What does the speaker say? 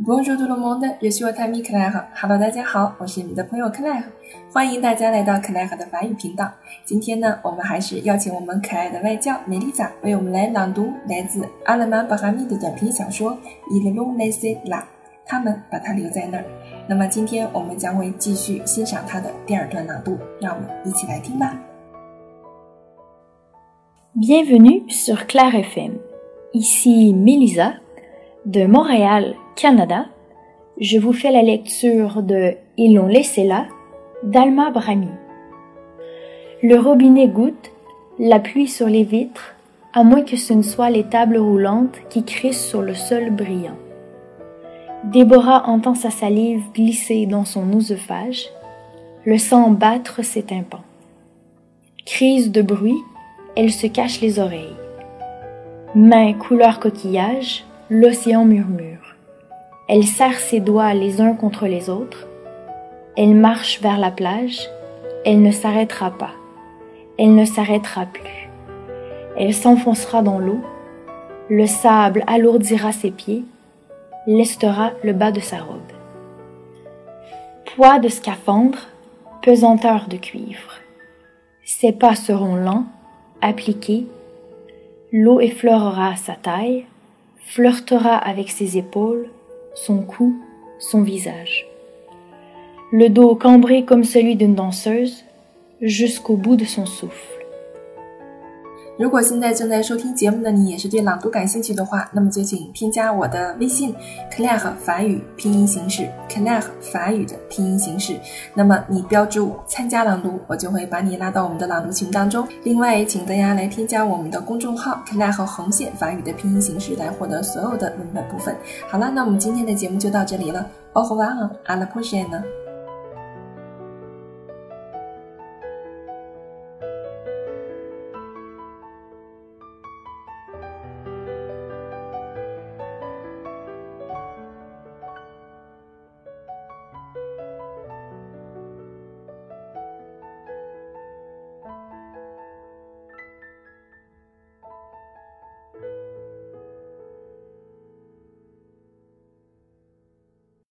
Bonjour tout le monde, je suis votre ami Claire. Hello，大家好，我是你们的朋友 Claire，欢迎大家来到 Claire 的法语频道。今天呢，我们还是邀请我们可爱的外教梅丽莎为我们来朗读来自阿勒曼巴哈密的短篇小说《Il l'ont laissé là》，他们把它留在那儿。那么今天我们将会继续欣赏它的第二段朗读，让我们一起来听吧。Bienvenue sur Claire FM. Ici Melissa de Montréal, Canada. Je vous fais la lecture de Ils l'ont laissé là d'Alma Brami. Le robinet goutte, la pluie sur les vitres, à moins que ce ne soit les tables roulantes qui crissent sur le sol brillant. Déborah entend sa salive glisser dans son oesophage, le sang battre ses tympans. Crise de bruit, elle se cache les oreilles. Main couleur coquillage, l'océan murmure. Elle serre ses doigts les uns contre les autres. Elle marche vers la plage. Elle ne s'arrêtera pas. Elle ne s'arrêtera plus. Elle s'enfoncera dans l'eau. Le sable alourdira ses pieds, lestera le bas de sa robe. Poids de scaphandre, pesanteur de cuivre. Ses pas seront lents, appliqués. L'eau effleurera sa taille, flirtera avec ses épaules, son cou, son visage. Le dos cambré comme celui d'une danseuse, jusqu'au bout de son souffle. 如果现在正在收听节目的你也是对朗读感兴趣的话，那么就请添加我的微信 Claire 法语拼音形式 Claire 法语的拼音形式。那么你标注参加朗读，我就会把你拉到我们的朗读群当中。另外，请大家来添加我们的公众号 Claire 和横线法语的拼音形式来获得所有的文本部分。好了，那我们今天的节目就到这里了。Au revoir，à la prochaine。